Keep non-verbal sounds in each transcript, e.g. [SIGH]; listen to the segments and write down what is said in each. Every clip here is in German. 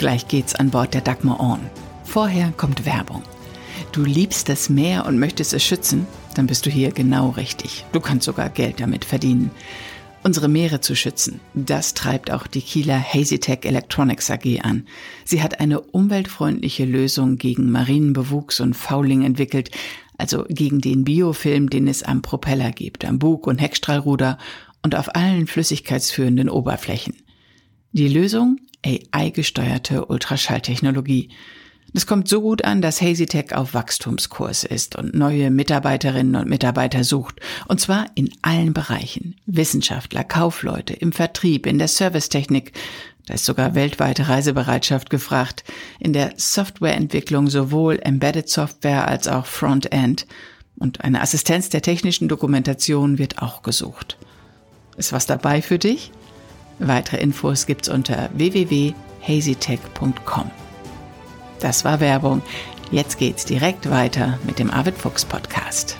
Gleich geht's an Bord der Dagmar On. Vorher kommt Werbung. Du liebst das Meer und möchtest es schützen? Dann bist du hier genau richtig. Du kannst sogar Geld damit verdienen. Unsere Meere zu schützen, das treibt auch die Kieler Hazytech Electronics AG an. Sie hat eine umweltfreundliche Lösung gegen Marinenbewuchs und Fouling entwickelt, also gegen den Biofilm, den es am Propeller gibt, am Bug- und Heckstrahlruder und auf allen flüssigkeitsführenden Oberflächen. Die Lösung? AI-gesteuerte Ultraschalltechnologie. Es kommt so gut an, dass HazyTech auf Wachstumskurs ist und neue Mitarbeiterinnen und Mitarbeiter sucht. Und zwar in allen Bereichen. Wissenschaftler, Kaufleute, im Vertrieb, in der Servicetechnik. Da ist sogar weltweite Reisebereitschaft gefragt. In der Softwareentwicklung sowohl Embedded Software als auch Frontend. Und eine Assistenz der technischen Dokumentation wird auch gesucht. Ist was dabei für dich? Weitere Infos gibt's unter www.hazytech.com. Das war Werbung. Jetzt geht's direkt weiter mit dem Arvid Fuchs Podcast.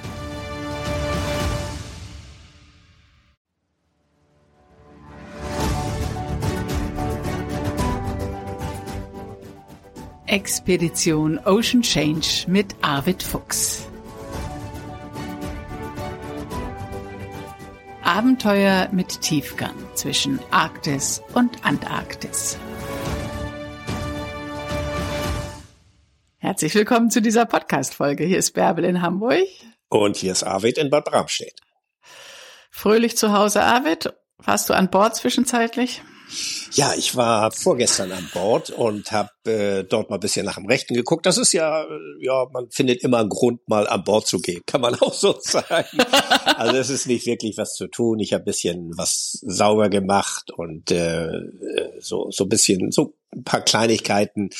Expedition Ocean Change mit Arvid Fuchs. Abenteuer mit Tiefgang zwischen Arktis und Antarktis. Herzlich willkommen zu dieser Podcast-Folge. Hier ist Bärbel in Hamburg. Und hier ist Arvid in Bad Bramstedt. Fröhlich zu Hause, Arvid. Warst du an Bord zwischenzeitlich? Ja, ich war vorgestern an Bord und habe äh, dort mal ein bisschen nach dem Rechten geguckt. Das ist ja, äh, ja, man findet immer einen Grund, mal an Bord zu gehen, kann man [LAUGHS] auch so sagen. also es ist nicht wirklich was zu tun. Ich habe ein bisschen was sauber gemacht und äh, so so ein bisschen so ein paar Kleinigkeiten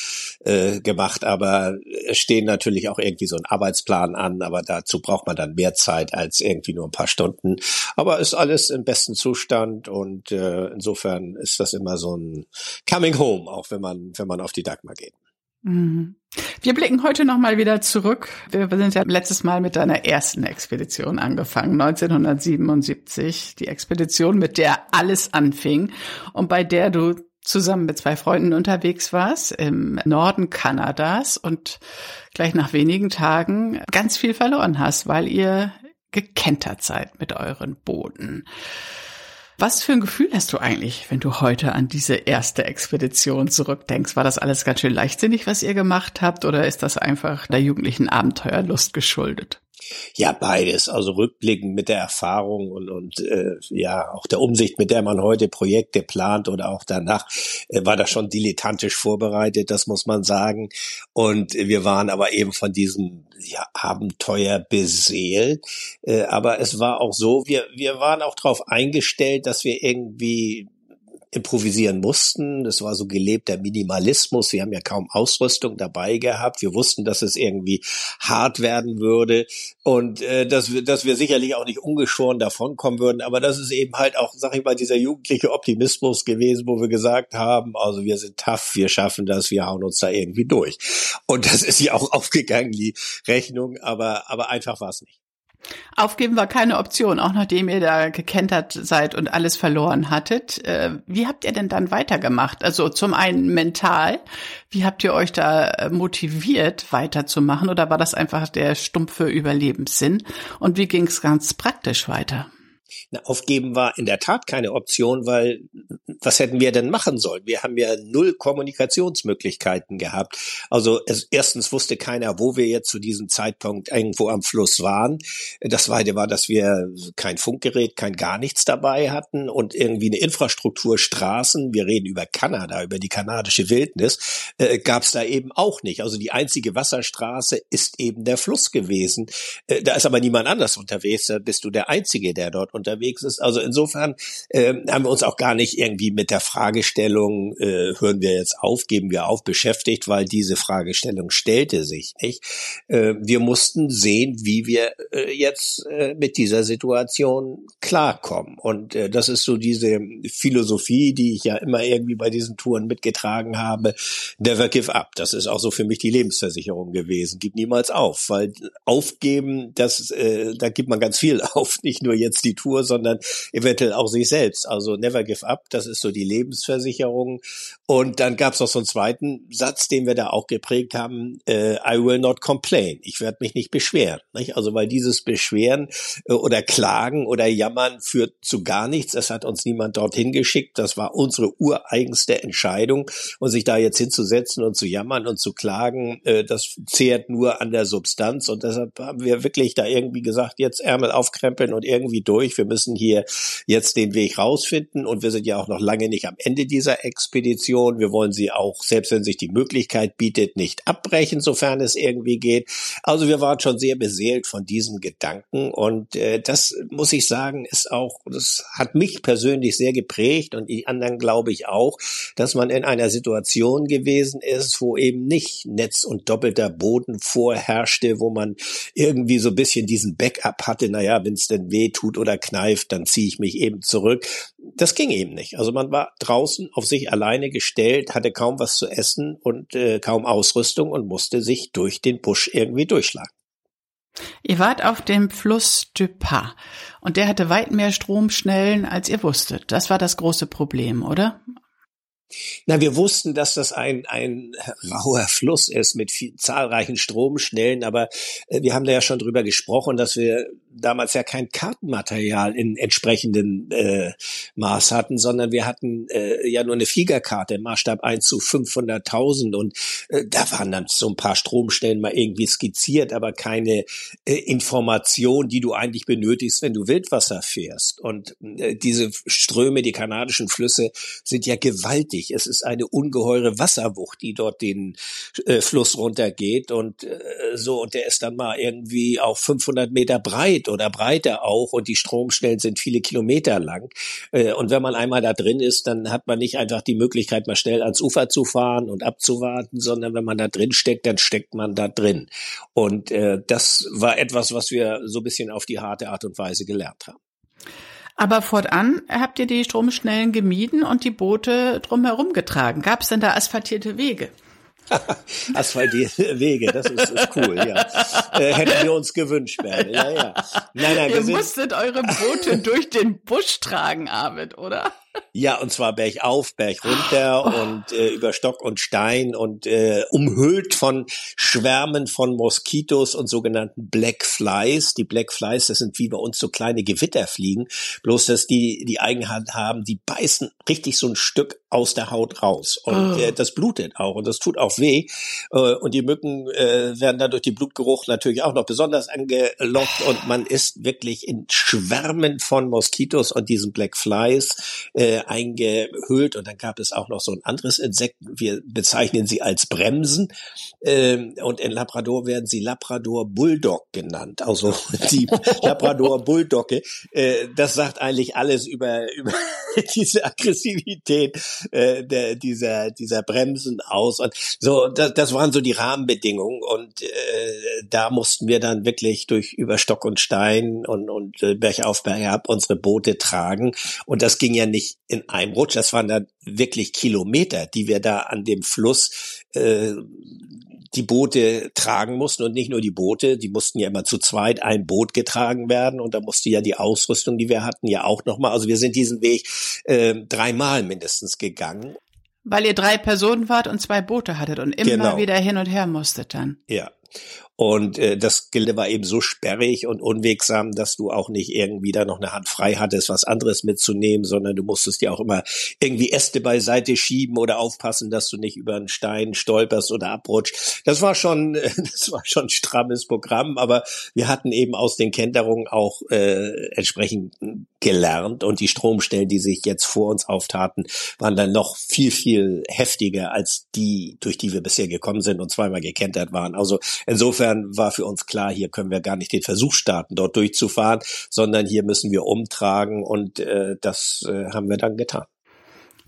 äh, gemacht, aber es stehen natürlich auch irgendwie so ein Arbeitsplan an, aber dazu braucht man dann mehr Zeit als irgendwie nur ein paar Stunden. Aber ist alles im besten Zustand und äh, insofern ist das immer so ein Coming Home, auch wenn man wenn man auf die Dagmar geht. Mhm. Wir blicken heute noch mal wieder zurück. Wir sind ja letztes Mal mit deiner ersten Expedition angefangen, 1977. Die Expedition, mit der alles anfing und bei der du zusammen mit zwei Freunden unterwegs warst im Norden Kanadas und gleich nach wenigen Tagen ganz viel verloren hast, weil ihr gekentert seid mit euren Booten. Was für ein Gefühl hast du eigentlich, wenn du heute an diese erste Expedition zurückdenkst? War das alles ganz schön leichtsinnig, was ihr gemacht habt, oder ist das einfach der jugendlichen Abenteuerlust geschuldet? Ja, beides. Also rückblickend mit der Erfahrung und, und äh, ja auch der Umsicht, mit der man heute Projekte plant oder auch danach, äh, war das schon dilettantisch vorbereitet, das muss man sagen. Und wir waren aber eben von diesem ja, Abenteuer beseelt. Äh, aber es war auch so, wir, wir waren auch darauf eingestellt, dass wir irgendwie improvisieren mussten. Das war so gelebter Minimalismus. Wir haben ja kaum Ausrüstung dabei gehabt. Wir wussten, dass es irgendwie hart werden würde und äh, dass, wir, dass wir sicherlich auch nicht ungeschoren davonkommen würden. Aber das ist eben halt auch, sag ich mal, dieser jugendliche Optimismus gewesen, wo wir gesagt haben, also wir sind tough, wir schaffen das, wir hauen uns da irgendwie durch. Und das ist ja auch [LAUGHS] aufgegangen, die Rechnung, aber, aber einfach war es nicht. Aufgeben war keine Option, auch nachdem ihr da gekentert seid und alles verloren hattet. Äh, wie habt ihr denn dann weitergemacht? Also zum einen mental, wie habt ihr euch da äh, motiviert, weiterzumachen? Oder war das einfach der stumpfe Überlebenssinn? Und wie ging es ganz praktisch weiter? Na, aufgeben war in der Tat keine Option, weil was hätten wir denn machen sollen? Wir haben ja null Kommunikationsmöglichkeiten gehabt. Also es, erstens wusste keiner, wo wir jetzt zu diesem Zeitpunkt irgendwo am Fluss waren. Das zweite war, dass wir kein Funkgerät, kein gar nichts dabei hatten und irgendwie eine Infrastruktur, Straßen, wir reden über Kanada, über die kanadische Wildnis, äh, gab es da eben auch nicht. Also die einzige Wasserstraße ist eben der Fluss gewesen. Äh, da ist aber niemand anders unterwegs, da bist du der Einzige, der dort unterwegs ist. Also insofern äh, haben wir uns auch gar nicht irgendwie mit der Fragestellung, äh, hören wir jetzt auf, geben wir auf, beschäftigt, weil diese Fragestellung stellte sich nicht. Äh, wir mussten sehen, wie wir äh, jetzt äh, mit dieser Situation klarkommen. Und äh, das ist so diese Philosophie, die ich ja immer irgendwie bei diesen Touren mitgetragen habe. Never give up. Das ist auch so für mich die Lebensversicherung gewesen. Gib niemals auf, weil aufgeben, das, äh, da gibt man ganz viel [LAUGHS] auf. Nicht nur jetzt die Tour, sondern eventuell auch sich selbst. Also never give up, das ist ist so die Lebensversicherung. Und dann gab es noch so einen zweiten Satz, den wir da auch geprägt haben, äh, I will not complain. Ich werde mich nicht beschweren. Nicht? Also weil dieses Beschweren äh, oder Klagen oder Jammern führt zu gar nichts. Es hat uns niemand dorthin geschickt. Das war unsere ureigenste Entscheidung. Und sich da jetzt hinzusetzen und zu jammern und zu klagen, äh, das zehrt nur an der Substanz. Und deshalb haben wir wirklich da irgendwie gesagt, jetzt Ärmel aufkrempeln und irgendwie durch. Wir müssen hier jetzt den Weg rausfinden. Und wir sind ja auch noch lange nicht am Ende dieser Expedition. Wir wollen sie auch, selbst wenn sich die Möglichkeit bietet, nicht abbrechen, sofern es irgendwie geht. Also wir waren schon sehr beseelt von diesem Gedanken. Und äh, das muss ich sagen, ist auch, das hat mich persönlich sehr geprägt und die anderen glaube ich auch, dass man in einer Situation gewesen ist, wo eben nicht Netz und doppelter Boden vorherrschte, wo man irgendwie so ein bisschen diesen Backup hatte, naja, wenn es denn weh tut oder kneift, dann ziehe ich mich eben zurück. Das ging eben nicht. Also man war draußen auf sich alleine gestellt, hatte kaum was zu essen und äh, kaum Ausrüstung und musste sich durch den Busch irgendwie durchschlagen. Ihr wart auf dem Fluss du Pas und der hatte weit mehr Stromschnellen, als ihr wusstet. Das war das große Problem, oder? Na, wir wussten, dass das ein, ein rauer Fluss ist mit viel, zahlreichen Stromschnellen, aber äh, wir haben da ja schon drüber gesprochen, dass wir damals ja kein Kartenmaterial in entsprechendem äh, Maß hatten, sondern wir hatten äh, ja nur eine Fliegerkarte im Maßstab 1 zu 500.000 und äh, da waren dann so ein paar Stromstellen mal irgendwie skizziert, aber keine äh, Information, die du eigentlich benötigst, wenn du Wildwasser fährst. Und äh, diese Ströme, die kanadischen Flüsse sind ja gewaltig. Es ist eine ungeheure Wasserwucht, die dort den äh, Fluss runtergeht und äh, so und der ist dann mal irgendwie auch 500 Meter breit breit oder breiter auch und die Stromstellen sind viele Kilometer lang. Äh, und wenn man einmal da drin ist, dann hat man nicht einfach die Möglichkeit, mal schnell ans Ufer zu fahren und abzuwarten, sondern wenn man da drin steckt, dann steckt man da drin. Und äh, das war etwas, was wir so ein bisschen auf die harte Art und Weise gelernt haben. Aber fortan habt ihr die Stromschnellen gemieden und die Boote drumherum getragen. Gab es denn da asphaltierte Wege? [LAUGHS] Asphaltierte Wege, das ist, ist cool, ja. Äh, hätten wir uns gewünscht, Bärbel. Ja, ja. Nein, nein, Ihr musstet eure Boote durch den Busch tragen, Arvid, oder? Ja, und zwar bergauf, berg runter oh. und äh, über Stock und Stein und äh, umhüllt von Schwärmen von Moskitos und sogenannten Black Flies. Die Black Flies, das sind wie bei uns so kleine Gewitterfliegen, bloß dass die die Eigenheit haben, die beißen richtig so ein Stück aus der Haut raus und oh. äh, das blutet auch und das tut auch weh äh, und die Mücken äh, werden dann durch den Blutgeruch natürlich auch noch besonders angelockt und man ist wirklich in Schwärmen von Moskitos und diesen Black Flies äh, eingehüllt und dann gab es auch noch so ein anderes Insekt. Wir bezeichnen sie als Bremsen ähm, und in Labrador werden sie Labrador Bulldog genannt. Also [LAUGHS] die Labrador Bulldogge. Äh, das sagt eigentlich alles über [LAUGHS] über diese Aggressivität äh, der, dieser dieser Bremsen aus und so. Das, das waren so die Rahmenbedingungen und äh, da mussten wir dann wirklich durch über Stock und Stein und und äh, bergauf bergab unsere Boote tragen und das ging ja nicht in einem Rutsch. Das waren dann wirklich Kilometer, die wir da an dem Fluss äh, die Boote tragen mussten und nicht nur die Boote, die mussten ja immer zu zweit ein Boot getragen werden und da musste ja die Ausrüstung, die wir hatten, ja auch nochmal. Also wir sind diesen Weg äh, dreimal mindestens gegangen. Weil ihr drei Personen wart und zwei Boote hattet und immer genau. wieder hin und her musstet dann. Ja. Und äh, das Gelände war eben so sperrig und unwegsam, dass du auch nicht irgendwie da noch eine Hand frei hattest, was anderes mitzunehmen, sondern du musstest dir auch immer irgendwie Äste beiseite schieben oder aufpassen, dass du nicht über einen Stein stolperst oder abrutschst. Das war schon, [LAUGHS] das war schon strammes Programm, aber wir hatten eben aus den Kenterungen auch äh, entsprechend gelernt und die Stromstellen, die sich jetzt vor uns auftaten, waren dann noch viel, viel heftiger als die, durch die wir bisher gekommen sind und zweimal gekentert waren. Also insofern insofern war für uns klar, hier können wir gar nicht den Versuch starten, dort durchzufahren, sondern hier müssen wir umtragen und äh, das äh, haben wir dann getan.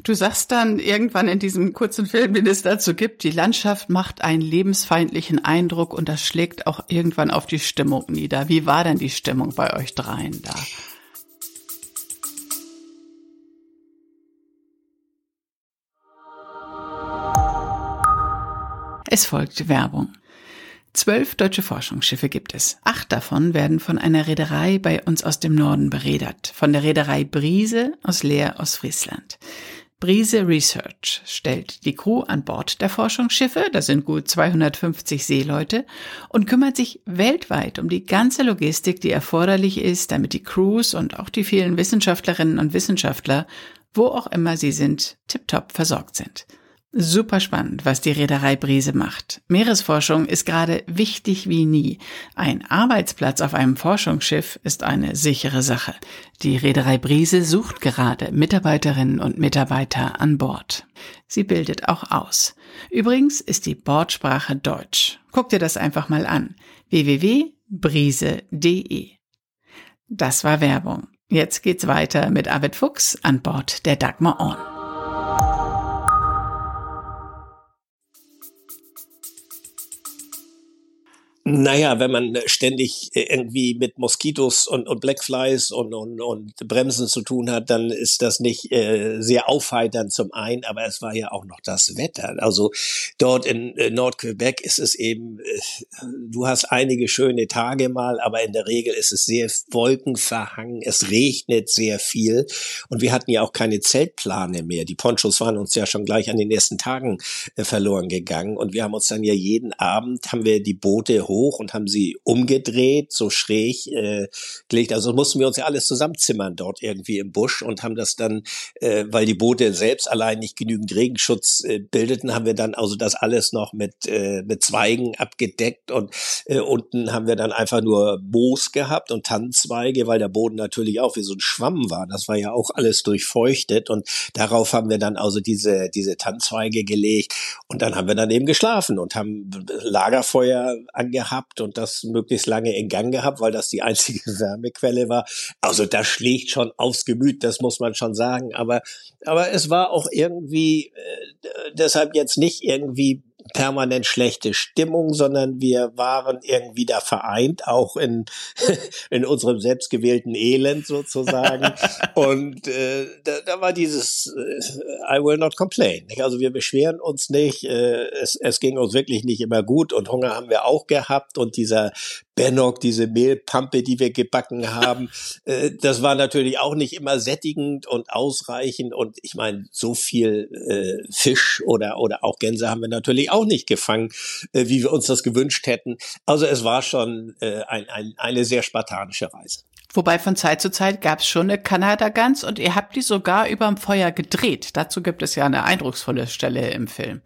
Du sagst dann irgendwann in diesem kurzen Film, den es dazu gibt, die Landschaft macht einen lebensfeindlichen Eindruck und das schlägt auch irgendwann auf die Stimmung nieder. Wie war denn die Stimmung bei euch dreien da? Es folgt Werbung. Zwölf deutsche Forschungsschiffe gibt es. Acht davon werden von einer Reederei bei uns aus dem Norden beredert, von der Reederei Brise aus Leer aus Friesland. Brise Research stellt die Crew an Bord der Forschungsschiffe, das sind gut 250 Seeleute, und kümmert sich weltweit um die ganze Logistik, die erforderlich ist, damit die Crews und auch die vielen Wissenschaftlerinnen und Wissenschaftler, wo auch immer sie sind, tiptop versorgt sind. Super spannend, was die Reederei Brise macht. Meeresforschung ist gerade wichtig wie nie. Ein Arbeitsplatz auf einem Forschungsschiff ist eine sichere Sache. Die Reederei Brise sucht gerade Mitarbeiterinnen und Mitarbeiter an Bord. Sie bildet auch aus. Übrigens ist die Bordsprache Deutsch. Guck dir das einfach mal an. www.brise.de. Das war Werbung. Jetzt geht's weiter mit Arvid Fuchs an Bord der Dagmar On. Naja, wenn man ständig irgendwie mit Moskitos und, und Blackflies und, und, und Bremsen zu tun hat, dann ist das nicht äh, sehr aufheiternd zum einen, aber es war ja auch noch das Wetter. Also dort in äh, Nordquebec ist es eben, äh, du hast einige schöne Tage mal, aber in der Regel ist es sehr wolkenverhangen, es regnet sehr viel und wir hatten ja auch keine Zeltplane mehr. Die Ponchos waren uns ja schon gleich an den ersten Tagen äh, verloren gegangen und wir haben uns dann ja jeden Abend, haben wir die Boote hoch und haben sie umgedreht, so schräg äh, gelegt. Also mussten wir uns ja alles zusammenzimmern dort irgendwie im Busch und haben das dann, äh, weil die Boote selbst allein nicht genügend Regenschutz äh, bildeten, haben wir dann also das alles noch mit, äh, mit Zweigen abgedeckt und äh, unten haben wir dann einfach nur Moos gehabt und Tannenzweige, weil der Boden natürlich auch wie so ein Schwamm war. Das war ja auch alles durchfeuchtet und darauf haben wir dann also diese, diese Tannenzweige gelegt und dann haben wir dann eben geschlafen und haben Lagerfeuer angehabt gehabt und das möglichst lange in Gang gehabt, weil das die einzige [LAUGHS] Wärmequelle war. Also das schlägt schon aufs Gemüt, das muss man schon sagen. Aber, aber es war auch irgendwie äh, deshalb jetzt nicht irgendwie permanent schlechte Stimmung, sondern wir waren irgendwie da vereint, auch in, [LAUGHS] in unserem selbstgewählten Elend sozusagen. [LAUGHS] Und äh, da, da war dieses äh, I will not complain. Also wir beschweren uns nicht, äh, es, es ging uns wirklich nicht immer gut und Hunger haben wir auch gehabt und dieser Bennock, diese Mehlpampe, die wir gebacken haben, [LAUGHS] äh, das war natürlich auch nicht immer sättigend und ausreichend. Und ich meine, so viel äh, Fisch oder, oder auch Gänse haben wir natürlich auch nicht gefangen, äh, wie wir uns das gewünscht hätten. Also es war schon äh, ein, ein, eine sehr spartanische Reise. Wobei von Zeit zu Zeit gab es schon eine Kanada-Gans und ihr habt die sogar überm Feuer gedreht. Dazu gibt es ja eine eindrucksvolle Stelle im Film.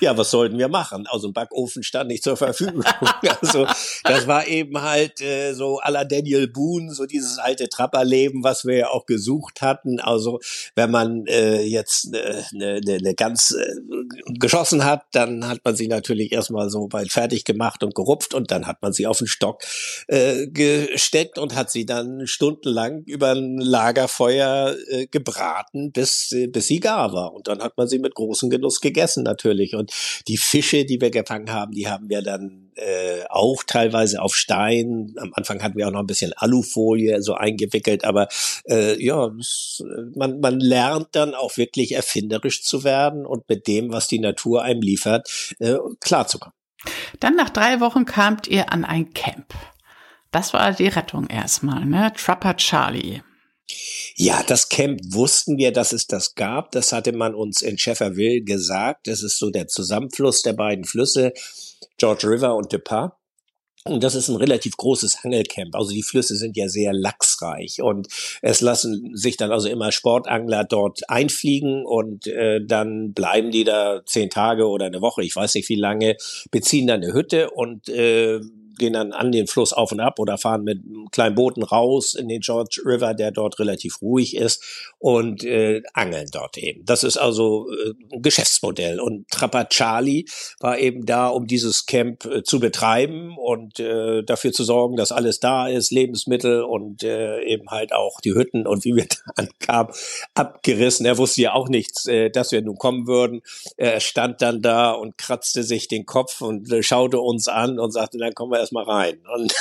Ja, was sollten wir machen? Also ein Backofen stand nicht zur Verfügung. [LAUGHS] Also das war eben halt äh, so à la Daniel Boone, so dieses alte Trapperleben, was wir ja auch gesucht hatten. Also wenn man äh, jetzt eine äh, ne, ne, ne ganz äh, geschossen hat, dann hat man sie natürlich erstmal so weit fertig gemacht und gerupft und dann hat man sie auf den Stock äh, gesteckt und hat sie dann stundenlang über ein Lagerfeuer äh, gebraten, bis, äh, bis sie gar war. Und dann hat man sie mit großem Genuss gegessen natürlich. Und die Fische, die wir gefangen haben, die haben wir dann äh, auch teilweise auf Stein. Am Anfang hatten wir auch noch ein bisschen Alufolie so eingewickelt, aber äh, ja, das, man, man lernt dann auch wirklich erfinderisch zu werden und mit dem, was die Natur einem liefert, äh, klarzukommen. Dann nach drei Wochen kamt ihr an ein Camp. Das war die Rettung erstmal, ne? Trapper Charlie. Ja, das Camp wussten wir, dass es das gab. Das hatte man uns in Shefferville gesagt. Das ist so der Zusammenfluss der beiden Flüsse, George River und Depas. Und das ist ein relativ großes Angelcamp. Also die Flüsse sind ja sehr lachsreich und es lassen sich dann also immer Sportangler dort einfliegen und äh, dann bleiben die da zehn Tage oder eine Woche, ich weiß nicht wie lange, beziehen dann eine Hütte und äh, gehen dann an den Fluss auf und ab oder fahren mit kleinen Booten raus in den George River, der dort relativ ruhig ist und äh, angeln dort eben. Das ist also äh, ein Geschäftsmodell. Und Trapper Charlie war eben da, um dieses Camp äh, zu betreiben und äh, dafür zu sorgen, dass alles da ist, Lebensmittel und äh, eben halt auch die Hütten und wie wir [LAUGHS] da ankamen, abgerissen. Er wusste ja auch nichts, äh, dass wir nun kommen würden. Er stand dann da und kratzte sich den Kopf und äh, schaute uns an und sagte, dann kommen wir erstmal rein. Und,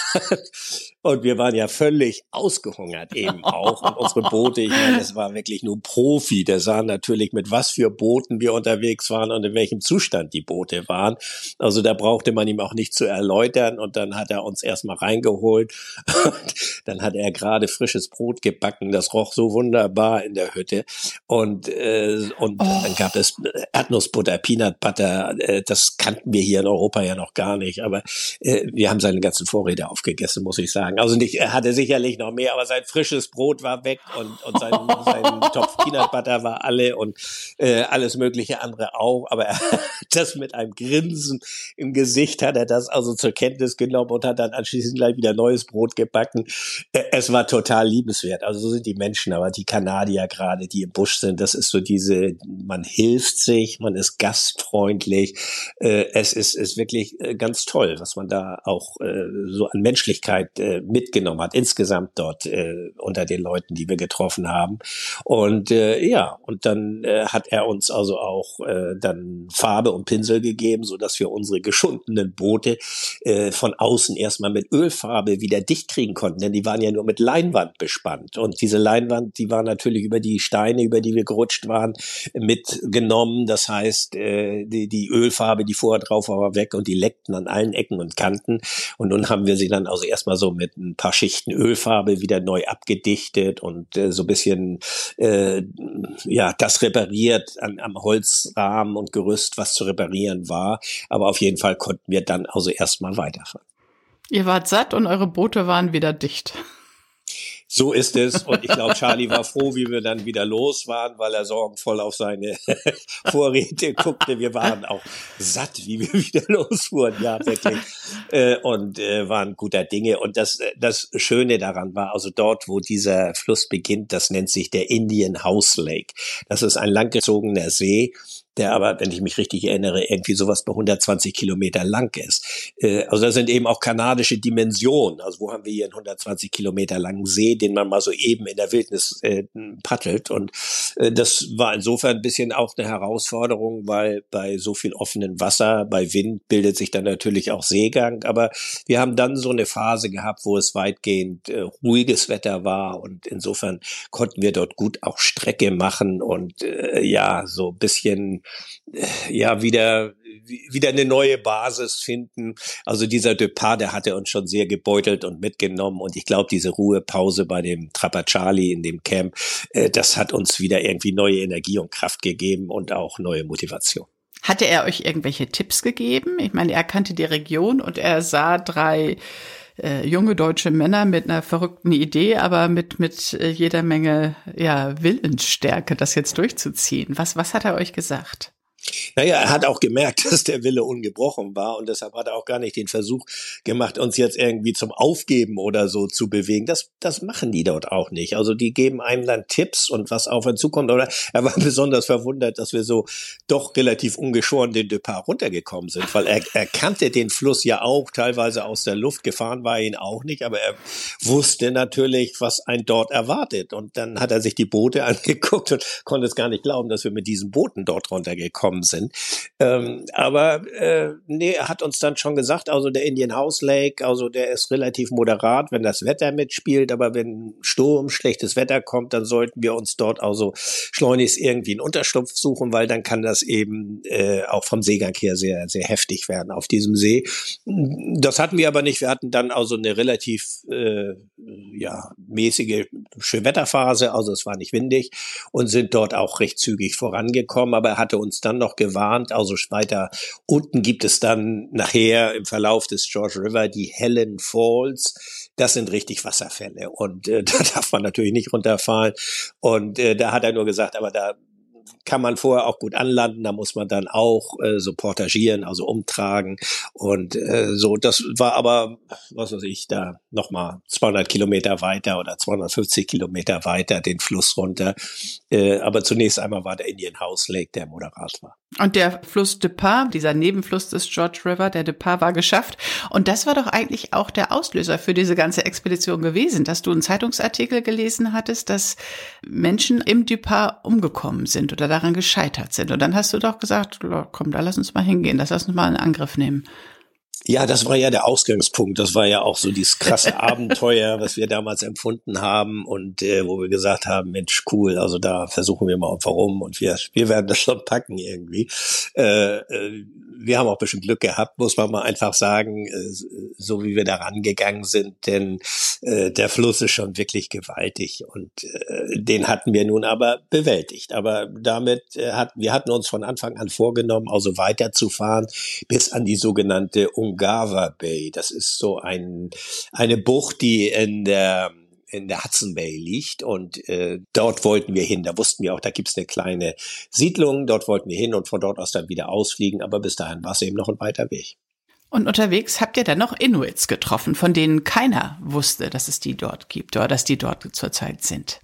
und wir waren ja völlig ausgehungert eben auch. Und unsere Boote, ich meine, das war wirklich nur Profi. Der sah natürlich, mit was für Booten wir unterwegs waren und in welchem Zustand die Boote waren. Also da brauchte man ihm auch nicht zu erläutern. Und dann hat er uns erstmal reingeholt. Und dann hat er gerade frisches Brot gebacken. Das roch so wunderbar in der Hütte. Und, äh, und oh. dann gab es Erdnussbutter, Peanut Butter. Äh, das kannten wir hier in Europa ja noch gar nicht. Aber äh, wir haben seine ganzen Vorräte aufgegessen, muss ich sagen. Also nicht, er hatte sicherlich noch mehr, aber sein frisches Brot war weg und, und sein, sein Topf Peanut Butter war alle und äh, alles mögliche andere auch. Aber er hat das mit einem Grinsen im Gesicht hat er das also zur Kenntnis genommen und hat dann anschließend gleich wieder neues Brot gebacken. Äh, es war total liebenswert. Also so sind die Menschen, aber die Kanadier gerade, die im Busch sind, das ist so diese, man hilft sich, man ist gastfreundlich. Äh, es ist, ist wirklich äh, ganz toll, was man da auch äh, so an Menschlichkeit äh, mitgenommen hat, insgesamt dort äh, unter den Leuten, die wir getroffen haben. Und äh, ja, und dann äh, hat er uns also auch äh, dann Farbe und Pinsel gegeben, so dass wir unsere geschundenen Boote äh, von außen erstmal mit Ölfarbe wieder dicht kriegen konnten, denn die waren ja nur mit Leinwand bespannt. Und diese Leinwand, die war natürlich über die Steine, über die wir gerutscht waren, mitgenommen. Das heißt, äh, die, die Ölfarbe, die vorher drauf war, war weg und die leckten an allen Ecken und Kanten. Und nun haben wir sie dann also erstmal so mit ein paar Schichten Ölfarbe wieder neu abgedichtet und äh, so ein bisschen äh, ja das repariert an, am Holzrahmen und Gerüst, was zu reparieren war. Aber auf jeden Fall konnten wir dann also erstmal weiterfahren. Ihr wart satt und eure Boote waren wieder dicht. So ist es. Und ich glaube, Charlie war froh, wie wir dann wieder los waren, weil er sorgenvoll auf seine [LAUGHS] Vorräte guckte. Wir waren auch satt, wie wir [LAUGHS] wieder losfuhren. Ja, wirklich. Äh, und äh, waren guter Dinge. Und das, das Schöne daran war, also dort, wo dieser Fluss beginnt, das nennt sich der Indian House Lake. Das ist ein langgezogener See der aber, wenn ich mich richtig erinnere, irgendwie sowas bei 120 Kilometer lang ist. Äh, also da sind eben auch kanadische Dimensionen. Also wo haben wir hier einen 120 Kilometer langen See, den man mal so eben in der Wildnis äh, paddelt. Und äh, das war insofern ein bisschen auch eine Herausforderung, weil bei so viel offenem Wasser, bei Wind bildet sich dann natürlich auch Seegang. Aber wir haben dann so eine Phase gehabt, wo es weitgehend äh, ruhiges Wetter war und insofern konnten wir dort gut auch Strecke machen und äh, ja, so ein ja wieder wieder eine neue Basis finden. Also dieser Depart, der hatte uns schon sehr gebeutelt und mitgenommen und ich glaube, diese Ruhepause bei dem Trapacciali in dem Camp, äh, das hat uns wieder irgendwie neue Energie und Kraft gegeben und auch neue Motivation. Hatte er euch irgendwelche Tipps gegeben? Ich meine, er kannte die Region und er sah drei äh, junge deutsche Männer mit einer verrückten Idee, aber mit, mit äh, jeder Menge ja, Willensstärke, das jetzt durchzuziehen. Was, was hat er euch gesagt? Naja, er hat auch gemerkt, [LAUGHS] dass der Wille ungebrochen war und deshalb hat er auch gar nicht den Versuch gemacht, uns jetzt irgendwie zum Aufgeben oder so zu bewegen. Das, das machen die dort auch nicht. Also die geben einem dann Tipps und was auf uns zukommt. Oder er war [LAUGHS] besonders verwundert, dass wir so doch relativ ungeschoren den Depart runtergekommen sind, weil er, er kannte den Fluss ja auch teilweise aus der Luft. Gefahren war ihn auch nicht, aber er wusste natürlich, was ein dort erwartet. Und dann hat er sich die Boote [LAUGHS] angeguckt und konnte es gar nicht glauben, dass wir mit diesen Booten dort runtergekommen gekommen sind. Ähm, aber äh, nee, er hat uns dann schon gesagt, also der Indian House Lake, also der ist relativ moderat, wenn das Wetter mitspielt, aber wenn Sturm, schlechtes Wetter kommt, dann sollten wir uns dort also schleunigst irgendwie einen Unterschlupf suchen, weil dann kann das eben äh, auch vom Seegang her sehr, sehr heftig werden auf diesem See. Das hatten wir aber nicht. Wir hatten dann also eine relativ äh, ja, mäßige Schönwetterphase, also es war nicht windig und sind dort auch recht zügig vorangekommen, aber er hatte uns dann noch gewarnt. Also weiter unten gibt es dann nachher im Verlauf des George River die Helen Falls. Das sind richtig Wasserfälle und äh, [LAUGHS] da darf man natürlich nicht runterfahren. Und äh, da hat er nur gesagt, aber da kann man vorher auch gut anlanden, da muss man dann auch äh, so portagieren, also umtragen und äh, so. Das war aber, was weiß ich, da nochmal 200 Kilometer weiter oder 250 Kilometer weiter den Fluss runter. Äh, aber zunächst einmal war der Indian House Lake, der moderat war. Und der Fluss Depart, dieser Nebenfluss des George River, der Depart war geschafft. Und das war doch eigentlich auch der Auslöser für diese ganze Expedition gewesen, dass du einen Zeitungsartikel gelesen hattest, dass Menschen im Depart umgekommen sind oder daran gescheitert sind. Und dann hast du doch gesagt, komm, da lass uns mal hingehen, lass uns mal einen Angriff nehmen. Ja, das war ja der Ausgangspunkt. Das war ja auch so dieses krasse [LAUGHS] Abenteuer, was wir damals empfunden haben und äh, wo wir gesagt haben, Mensch, cool, also da versuchen wir mal warum und wir, wir werden das schon packen irgendwie. Äh, äh, wir haben auch ein bisschen Glück gehabt, muss man mal einfach sagen, äh, so wie wir da rangegangen sind, denn äh, der Fluss ist schon wirklich gewaltig und äh, den hatten wir nun aber bewältigt. Aber damit äh, hat, wir hatten uns von Anfang an vorgenommen, also weiterzufahren bis an die sogenannte Ungava Bay. Das ist so ein, eine Bucht, die in der in der Hudson Bay liegt und äh, dort wollten wir hin. Da wussten wir auch, da gibt's eine kleine Siedlung, dort wollten wir hin und von dort aus dann wieder ausfliegen, aber bis dahin war es eben noch ein weiter Weg. Und unterwegs habt ihr dann noch Inuits getroffen, von denen keiner wusste, dass es die dort gibt oder dass die dort zurzeit sind.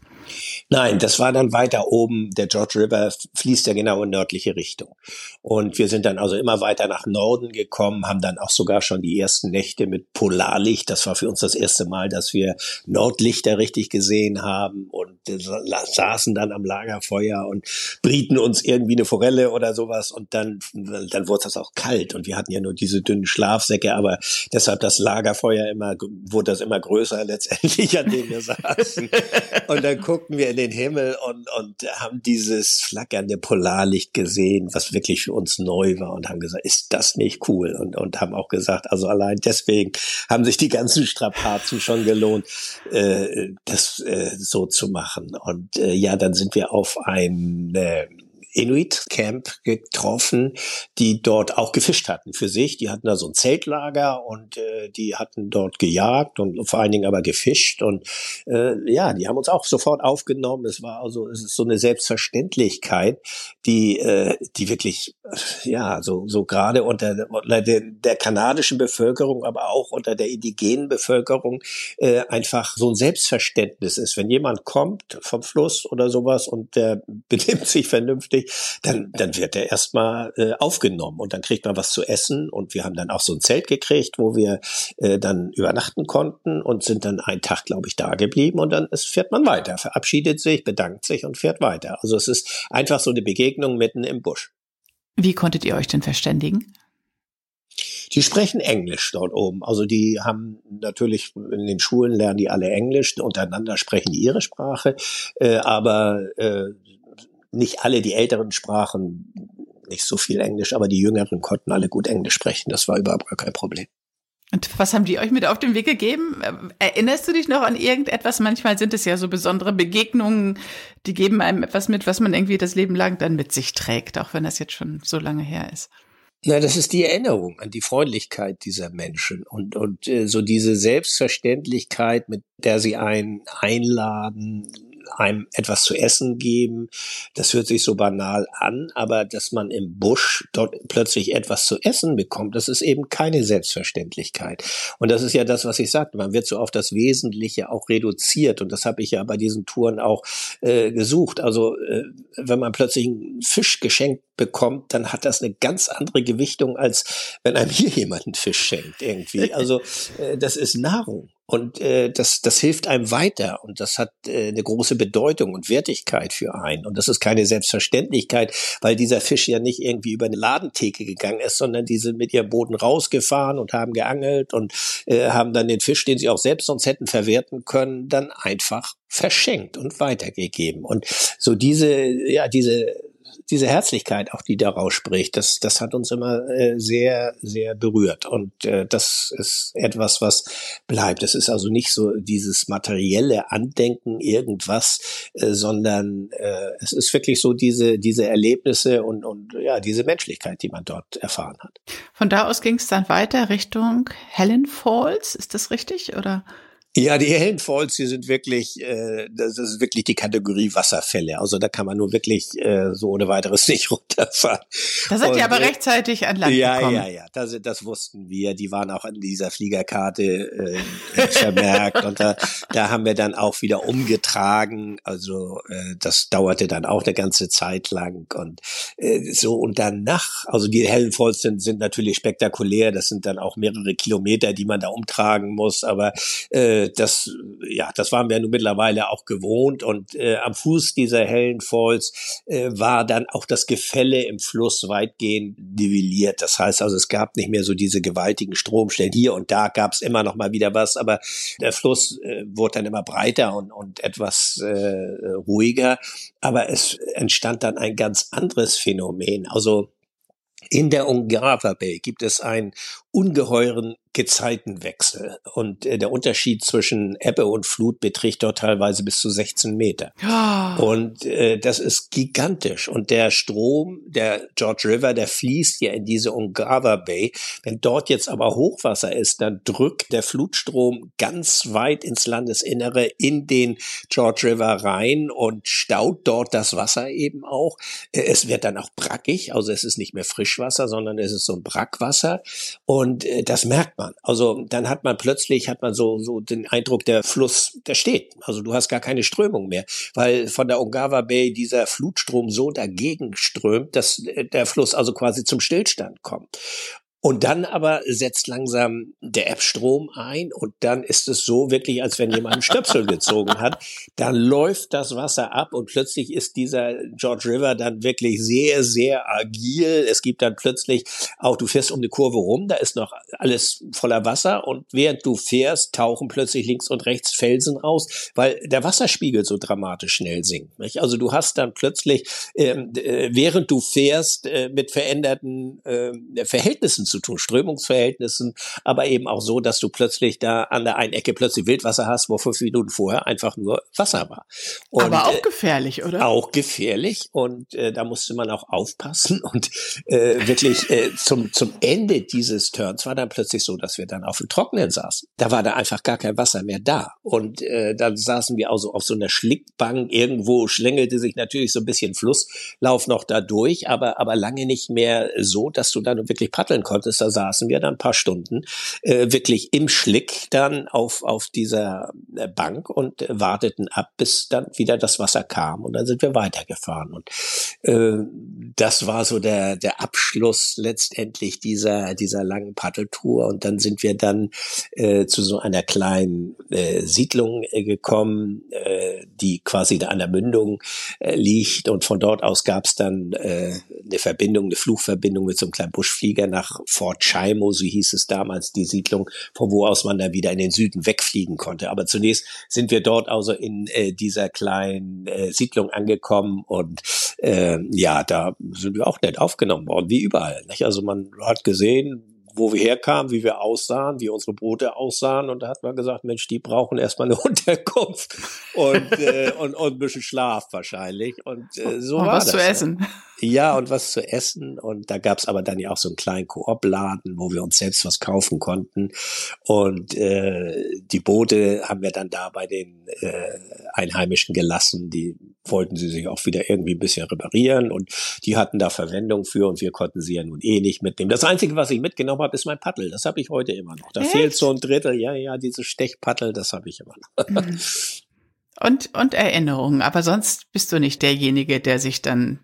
Nein, das war dann weiter oben. Der George River fließt ja genau in nördliche Richtung. Und wir sind dann also immer weiter nach Norden gekommen, haben dann auch sogar schon die ersten Nächte mit Polarlicht. Das war für uns das erste Mal, dass wir Nordlichter richtig gesehen haben und saßen dann am Lagerfeuer und brieten uns irgendwie eine Forelle oder sowas. Und dann, dann wurde das auch kalt. Und wir hatten ja nur diese dünnen Schlafsäcke, aber deshalb das Lagerfeuer immer, wurde das immer größer letztendlich, an dem wir saßen. [LAUGHS] Und dann guckten wir in den Himmel und, und haben dieses flackernde Polarlicht gesehen, was wirklich für uns neu war und haben gesagt, ist das nicht cool? Und, und haben auch gesagt, also allein deswegen haben sich die ganzen Strapazen schon gelohnt, äh, das äh, so zu machen. Und äh, ja, dann sind wir auf ein äh, Inuit Camp getroffen, die dort auch gefischt hatten für sich. Die hatten da so ein Zeltlager und äh, die hatten dort gejagt und vor allen Dingen aber gefischt und äh, ja, die haben uns auch sofort aufgenommen. Es war also es ist so eine Selbstverständlichkeit, die äh, die wirklich ja so so gerade unter, unter der, der kanadischen Bevölkerung, aber auch unter der indigenen Bevölkerung äh, einfach so ein Selbstverständnis ist. Wenn jemand kommt vom Fluss oder sowas und der [LAUGHS] benimmt sich vernünftig, dann, dann wird er erstmal äh, aufgenommen und dann kriegt man was zu essen und wir haben dann auch so ein Zelt gekriegt, wo wir äh, dann übernachten konnten und sind dann einen Tag, glaube ich, da geblieben und dann ist, fährt man weiter, verabschiedet sich, bedankt sich und fährt weiter. Also es ist einfach so eine Begegnung mitten im Busch. Wie konntet ihr euch denn verständigen? Die sprechen Englisch dort oben. Also die haben natürlich in den Schulen lernen die alle Englisch, untereinander sprechen die ihre Sprache, äh, aber äh, nicht alle, die Älteren sprachen nicht so viel Englisch, aber die Jüngeren konnten alle gut Englisch sprechen. Das war überhaupt gar kein Problem. Und was haben die euch mit auf den Weg gegeben? Erinnerst du dich noch an irgendetwas? Manchmal sind es ja so besondere Begegnungen, die geben einem etwas mit, was man irgendwie das Leben lang dann mit sich trägt, auch wenn das jetzt schon so lange her ist. Na, das ist die Erinnerung an die Freundlichkeit dieser Menschen und, und äh, so diese Selbstverständlichkeit, mit der sie einen einladen, einem etwas zu essen geben. Das hört sich so banal an, aber dass man im Busch dort plötzlich etwas zu essen bekommt, das ist eben keine Selbstverständlichkeit. Und das ist ja das, was ich sagte. Man wird so auf das Wesentliche auch reduziert. Und das habe ich ja bei diesen Touren auch äh, gesucht. Also äh, wenn man plötzlich einen Fisch geschenkt bekommt, dann hat das eine ganz andere Gewichtung, als wenn einem [LAUGHS] hier jemand einen Fisch schenkt irgendwie. Also äh, das ist Nahrung. Und äh, das, das hilft einem weiter und das hat äh, eine große Bedeutung und Wertigkeit für einen. Und das ist keine Selbstverständlichkeit, weil dieser Fisch ja nicht irgendwie über eine Ladentheke gegangen ist, sondern die sind mit ihrem Boden rausgefahren und haben geangelt und äh, haben dann den Fisch, den sie auch selbst sonst hätten verwerten können, dann einfach verschenkt und weitergegeben. Und so diese, ja, diese diese Herzlichkeit, auch die daraus spricht, das, das hat uns immer äh, sehr, sehr berührt. Und äh, das ist etwas, was bleibt. Es ist also nicht so dieses materielle Andenken irgendwas, äh, sondern äh, es ist wirklich so diese, diese Erlebnisse und, und ja, diese Menschlichkeit, die man dort erfahren hat. Von da aus ging es dann weiter Richtung Helen Falls, ist das richtig? Oder? Ja, die Hellen Falls, die sind wirklich, äh, das ist wirklich die Kategorie Wasserfälle. Also da kann man nur wirklich äh, so ohne weiteres [LAUGHS] nicht runterfahren. Da seid ihr aber äh, rechtzeitig an Land ja, gekommen. Ja, ja, ja, das, das wussten wir. Die waren auch an dieser Fliegerkarte äh, [LAUGHS] vermerkt und da, da haben wir dann auch wieder umgetragen. Also äh, das dauerte dann auch eine ganze Zeit lang und äh, so und danach, also die Hellen Falls sind, sind natürlich spektakulär. Das sind dann auch mehrere Kilometer, die man da umtragen muss, aber äh, das, ja, das waren wir nun mittlerweile auch gewohnt und äh, am Fuß dieser hellen Falls äh, war dann auch das Gefälle im Fluss weitgehend nivelliert. Das heißt also, es gab nicht mehr so diese gewaltigen Stromstellen. Hier und da gab es immer noch mal wieder was, aber der Fluss äh, wurde dann immer breiter und, und etwas äh, ruhiger. Aber es entstand dann ein ganz anderes Phänomen. Also in der Ungava Bay gibt es einen ungeheuren Gezeitenwechsel. Und äh, der Unterschied zwischen Ebbe und Flut beträgt dort teilweise bis zu 16 Meter. Oh. Und äh, das ist gigantisch. Und der Strom, der George River, der fließt ja in diese Ungava Bay. Wenn dort jetzt aber Hochwasser ist, dann drückt der Flutstrom ganz weit ins Landesinnere in den George River rein und staut dort das Wasser eben auch. Äh, es wird dann auch brackig, also es ist nicht mehr Frischwasser, sondern es ist so ein Brackwasser. Und äh, das merkt man. Also dann hat man plötzlich, hat man so, so den Eindruck, der Fluss, der steht. Also du hast gar keine Strömung mehr, weil von der Ongava Bay dieser Flutstrom so dagegen strömt, dass der Fluss also quasi zum Stillstand kommt. Und dann aber setzt langsam der App-Strom ein und dann ist es so wirklich, als wenn jemand einen Stöpsel [LAUGHS] gezogen hat. Dann läuft das Wasser ab und plötzlich ist dieser George River dann wirklich sehr, sehr agil. Es gibt dann plötzlich auch, du fährst um die Kurve rum, da ist noch alles voller Wasser und während du fährst, tauchen plötzlich links und rechts Felsen raus, weil der Wasserspiegel so dramatisch schnell sinkt. Nicht? Also du hast dann plötzlich, ähm, äh, während du fährst, äh, mit veränderten äh, Verhältnissen zu tun, Strömungsverhältnissen, aber eben auch so, dass du plötzlich da an der einen Ecke plötzlich Wildwasser hast, wo fünf Minuten vorher einfach nur Wasser war. Und, aber auch äh, gefährlich, oder? Auch gefährlich und äh, da musste man auch aufpassen und äh, wirklich äh, zum, zum Ende dieses Turns war dann plötzlich so, dass wir dann auf dem Trockenen saßen. Da war da einfach gar kein Wasser mehr da und äh, dann saßen wir also auf so einer Schlickbank, irgendwo schlängelte sich natürlich so ein bisschen Flusslauf noch da durch, aber, aber lange nicht mehr so, dass du dann wirklich paddeln konntest konntest, da saßen wir dann ein paar Stunden äh, wirklich im Schlick dann auf, auf dieser äh, Bank und warteten ab, bis dann wieder das Wasser kam und dann sind wir weitergefahren. Und äh, das war so der, der Abschluss letztendlich dieser, dieser langen Paddeltour. Und dann sind wir dann äh, zu so einer kleinen äh, Siedlung äh, gekommen, äh, die quasi da an der Mündung äh, liegt. Und von dort aus gab es dann äh, eine Verbindung, eine Flugverbindung mit so einem kleinen Buschflieger nach Fort Chaimo, so hieß es damals, die Siedlung, von wo aus man dann wieder in den Süden wegfliegen konnte. Aber zunächst sind wir dort also in äh, dieser kleinen äh, Siedlung angekommen und äh, ja, da sind wir auch nett aufgenommen worden, wie überall. Nicht? Also man hat gesehen, wo wir herkamen, wie wir aussahen, wie unsere Boote aussahen. Und da hat man gesagt, Mensch, die brauchen erstmal eine [LAUGHS] Unterkunft und, äh, und, und ein bisschen Schlaf wahrscheinlich. Und äh, so und war was das. zu essen. Ja, und was zu essen. Und da gab's aber dann ja auch so einen kleinen Koop-Laden, wo wir uns selbst was kaufen konnten. Und äh, die Boote haben wir dann da bei den äh, Einheimischen gelassen. Die wollten sie sich auch wieder irgendwie ein bisschen reparieren und die hatten da Verwendung für und wir konnten sie ja nun eh nicht mitnehmen. Das Einzige, was ich mitgenommen habe, ist mein Paddel. Das habe ich heute immer noch. Da Echt? fehlt so ein Drittel. Ja, ja, diese Stechpaddel, das habe ich immer noch. Mhm. Und, und Erinnerungen. Aber sonst bist du nicht derjenige, der sich dann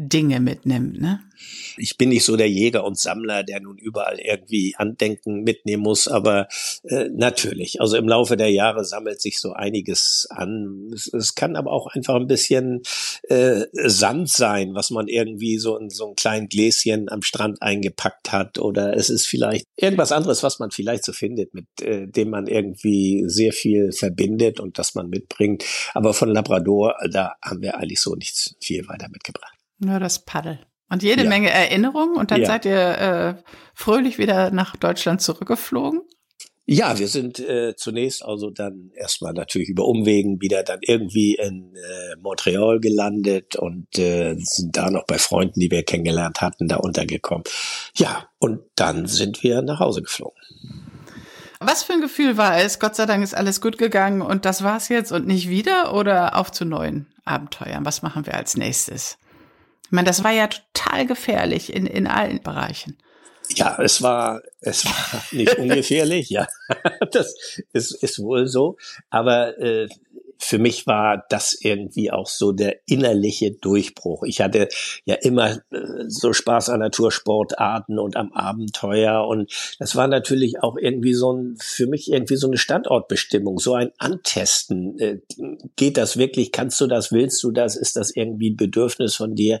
Dinge mitnimmt, ne? Ich bin nicht so der Jäger und Sammler, der nun überall irgendwie Andenken mitnehmen muss, aber äh, natürlich. Also im Laufe der Jahre sammelt sich so einiges an. Es, es kann aber auch einfach ein bisschen äh, Sand sein, was man irgendwie so in so ein kleinen Gläschen am Strand eingepackt hat. Oder es ist vielleicht irgendwas anderes, was man vielleicht so findet, mit äh, dem man irgendwie sehr viel verbindet und das man mitbringt. Aber von Labrador, da haben wir eigentlich so nichts viel weiter mitgebracht. Nur das Paddel. Und jede ja. Menge Erinnerungen und dann ja. seid ihr äh, fröhlich wieder nach Deutschland zurückgeflogen? Ja, wir sind äh, zunächst also dann erstmal natürlich über Umwegen wieder dann irgendwie in äh, Montreal gelandet und äh, sind da noch bei Freunden, die wir kennengelernt hatten, da untergekommen. Ja, und dann sind wir nach Hause geflogen. Was für ein Gefühl war es? Gott sei Dank ist alles gut gegangen und das war's jetzt und nicht wieder oder auf zu neuen Abenteuern? Was machen wir als nächstes? Ich meine, das war ja total gefährlich in, in allen Bereichen. Ja, es war, es war nicht ungefährlich, ja. [LAUGHS] Das ist, ist wohl so. Aber äh, für mich war das irgendwie auch so der innerliche Durchbruch. Ich hatte ja immer äh, so Spaß an Natursportarten und am Abenteuer und das war natürlich auch irgendwie so ein, für mich irgendwie so eine Standortbestimmung, so ein Antesten. Äh, geht das wirklich? Kannst du das? Willst du das? Ist das irgendwie ein Bedürfnis von dir?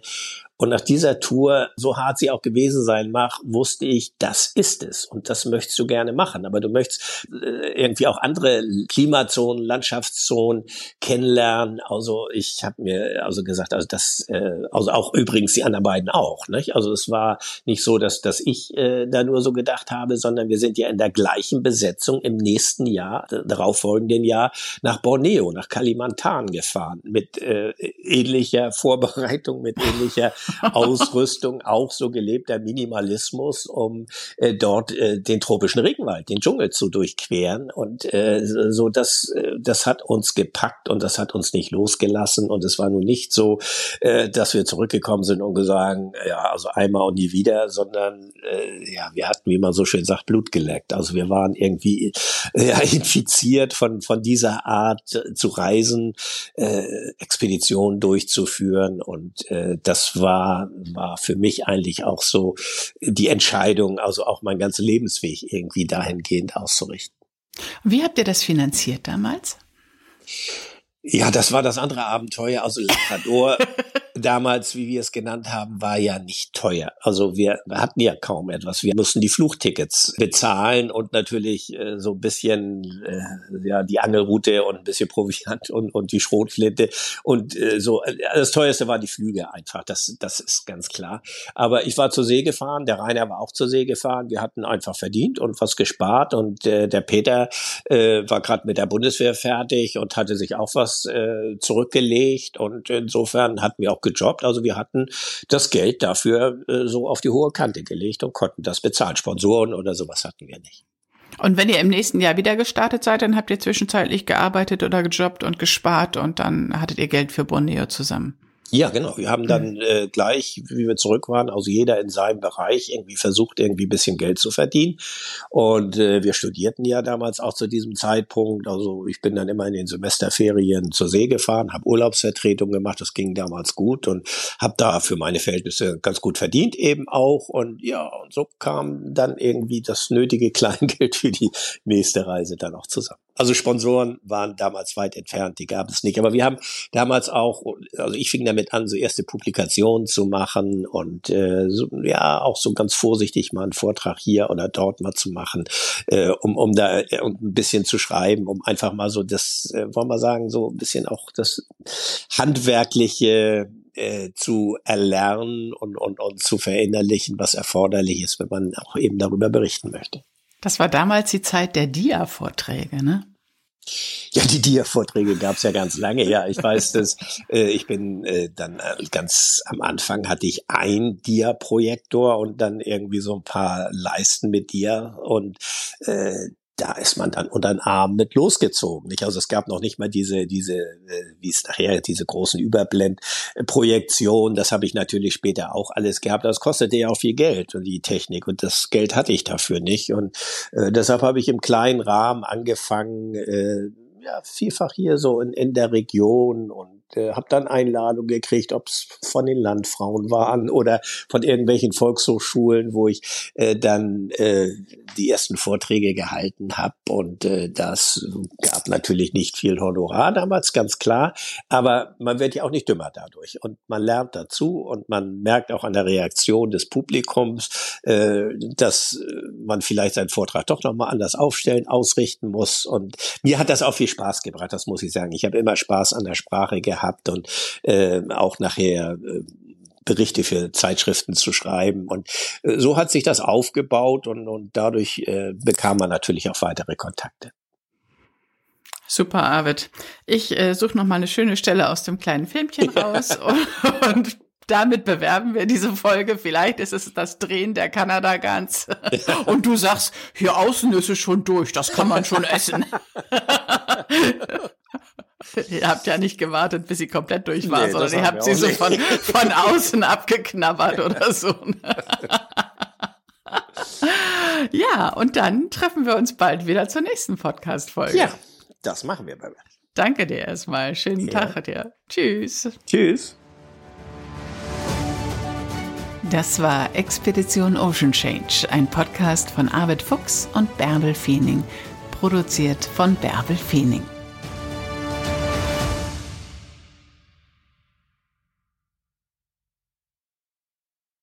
Und nach dieser Tour, so hart sie auch gewesen sein mag, wusste ich, das ist es. Und das möchtest du gerne machen. Aber du möchtest äh, irgendwie auch andere Klimazonen, Landschaftszonen kennenlernen. Also ich habe mir also gesagt, also das, äh, also auch übrigens die anderen beiden auch. Nicht? Also es war nicht so, dass, dass ich äh, da nur so gedacht habe, sondern wir sind ja in der gleichen Besetzung im nächsten Jahr, darauffolgenden Jahr, nach Borneo, nach Kalimantan gefahren. Mit äh, ähnlicher Vorbereitung, mit ähnlicher [LAUGHS] Ausrüstung, auch so gelebter Minimalismus, um äh, dort äh, den tropischen Regenwald, den Dschungel zu durchqueren. Und äh, so das, äh, das hat uns gepackt und das hat uns nicht losgelassen. Und es war nun nicht so, äh, dass wir zurückgekommen sind und gesagt, ja, also einmal und nie wieder, sondern äh, ja, wir hatten, wie man so schön sagt, Blut geleckt. Also wir waren irgendwie äh, ja, [LAUGHS] infiziert von, von dieser Art äh, zu reisen, äh, Expeditionen durchzuführen. Und äh, das war war, war für mich eigentlich auch so die Entscheidung, also auch mein ganzer Lebensweg irgendwie dahingehend auszurichten. Wie habt ihr das finanziert damals? Ja, das war das andere Abenteuer. Also Labrador [LAUGHS] damals, wie wir es genannt haben, war ja nicht teuer. Also wir hatten ja kaum etwas. Wir mussten die Fluchtickets bezahlen und natürlich äh, so ein bisschen äh, ja die Angelroute und ein bisschen Proviant [LAUGHS] und, und die Schrotflinte und äh, so. Das teuerste war die Flüge einfach. Das das ist ganz klar. Aber ich war zur See gefahren. Der Rainer war auch zur See gefahren. Wir hatten einfach verdient und was gespart und äh, der Peter äh, war gerade mit der Bundeswehr fertig und hatte sich auch was äh, zurückgelegt und insofern hatten wir auch gejobbt. Also wir hatten das Geld dafür äh, so auf die hohe Kante gelegt und konnten das bezahlen. Sponsoren oder sowas hatten wir nicht. Und wenn ihr im nächsten Jahr wieder gestartet seid, dann habt ihr zwischenzeitlich gearbeitet oder gejobbt und gespart und dann hattet ihr Geld für Borneo zusammen. Ja, genau. Wir haben dann mhm. äh, gleich, wie wir zurück waren, also jeder in seinem Bereich irgendwie versucht, irgendwie ein bisschen Geld zu verdienen. Und äh, wir studierten ja damals auch zu diesem Zeitpunkt. Also ich bin dann immer in den Semesterferien zur See gefahren, habe Urlaubsvertretung gemacht. Das ging damals gut und habe da für meine Verhältnisse ganz gut verdient eben auch. Und ja, und so kam dann irgendwie das nötige [LAUGHS] Kleingeld für die nächste Reise dann auch zusammen. Also Sponsoren waren damals weit entfernt, die gab es nicht. Aber wir haben damals auch, also ich fing damit an, so erste Publikationen zu machen und äh, so, ja auch so ganz vorsichtig mal einen Vortrag hier oder dort mal zu machen, äh, um um da äh, um ein bisschen zu schreiben, um einfach mal so das, äh, wollen wir sagen, so ein bisschen auch das handwerkliche äh, zu erlernen und, und, und zu verinnerlichen, was erforderlich ist, wenn man auch eben darüber berichten möchte. Das war damals die Zeit der Dia-Vorträge, ne? Ja, die Dia-Vorträge gab's ja ganz lange. Ja, ich weiß dass Äh, ich bin äh, dann äh, ganz am Anfang hatte ich ein Dia-Projektor und dann irgendwie so ein paar Leisten mit Dia und äh, da ist man dann unter den Arm mit losgezogen. Nicht? Also es gab noch nicht mal diese, diese, äh, wie es nachher, diese großen Überblendprojektionen. Das habe ich natürlich später auch alles gehabt. Das kostete ja auch viel Geld und die Technik und das Geld hatte ich dafür nicht. Und äh, deshalb habe ich im kleinen Rahmen angefangen, äh, ja, vielfach hier so in, in der Region und äh, habe dann Einladungen gekriegt, ob es von den Landfrauen waren oder von irgendwelchen Volkshochschulen, wo ich äh, dann äh, die ersten Vorträge gehalten habe. Und äh, das gab natürlich nicht viel Honorar damals, ganz klar. Aber man wird ja auch nicht dümmer dadurch. Und man lernt dazu und man merkt auch an der Reaktion des Publikums, äh, dass man vielleicht seinen Vortrag doch nochmal anders aufstellen, ausrichten muss. Und mir hat das auch viel Spaß gebracht, das muss ich sagen. Ich habe immer Spaß an der Sprache gehabt gehabt und äh, auch nachher äh, Berichte für Zeitschriften zu schreiben. Und äh, so hat sich das aufgebaut und, und dadurch äh, bekam man natürlich auch weitere Kontakte. Super, Arvid. Ich äh, suche noch mal eine schöne Stelle aus dem kleinen Filmchen raus [LAUGHS] und, und damit bewerben wir diese Folge. Vielleicht ist es das Drehen der Kanada Gans. [LAUGHS] Und du sagst, hier außen ist es schon durch, das kann man schon essen. [LAUGHS] [LAUGHS] ihr habt ja nicht gewartet, bis sie komplett durch war, nee, sondern ihr habt sie so von, von außen abgeknabbert [LAUGHS] oder so. [LAUGHS] ja, und dann treffen wir uns bald wieder zur nächsten Podcast-Folge. Ja, das machen wir, Barbara. Danke dir erstmal. Schönen ja. Tag dir. Tschüss. Tschüss. Das war Expedition Ocean Change, ein Podcast von Arvid Fuchs und Bärbel Feening, produziert von Bärbel Feening.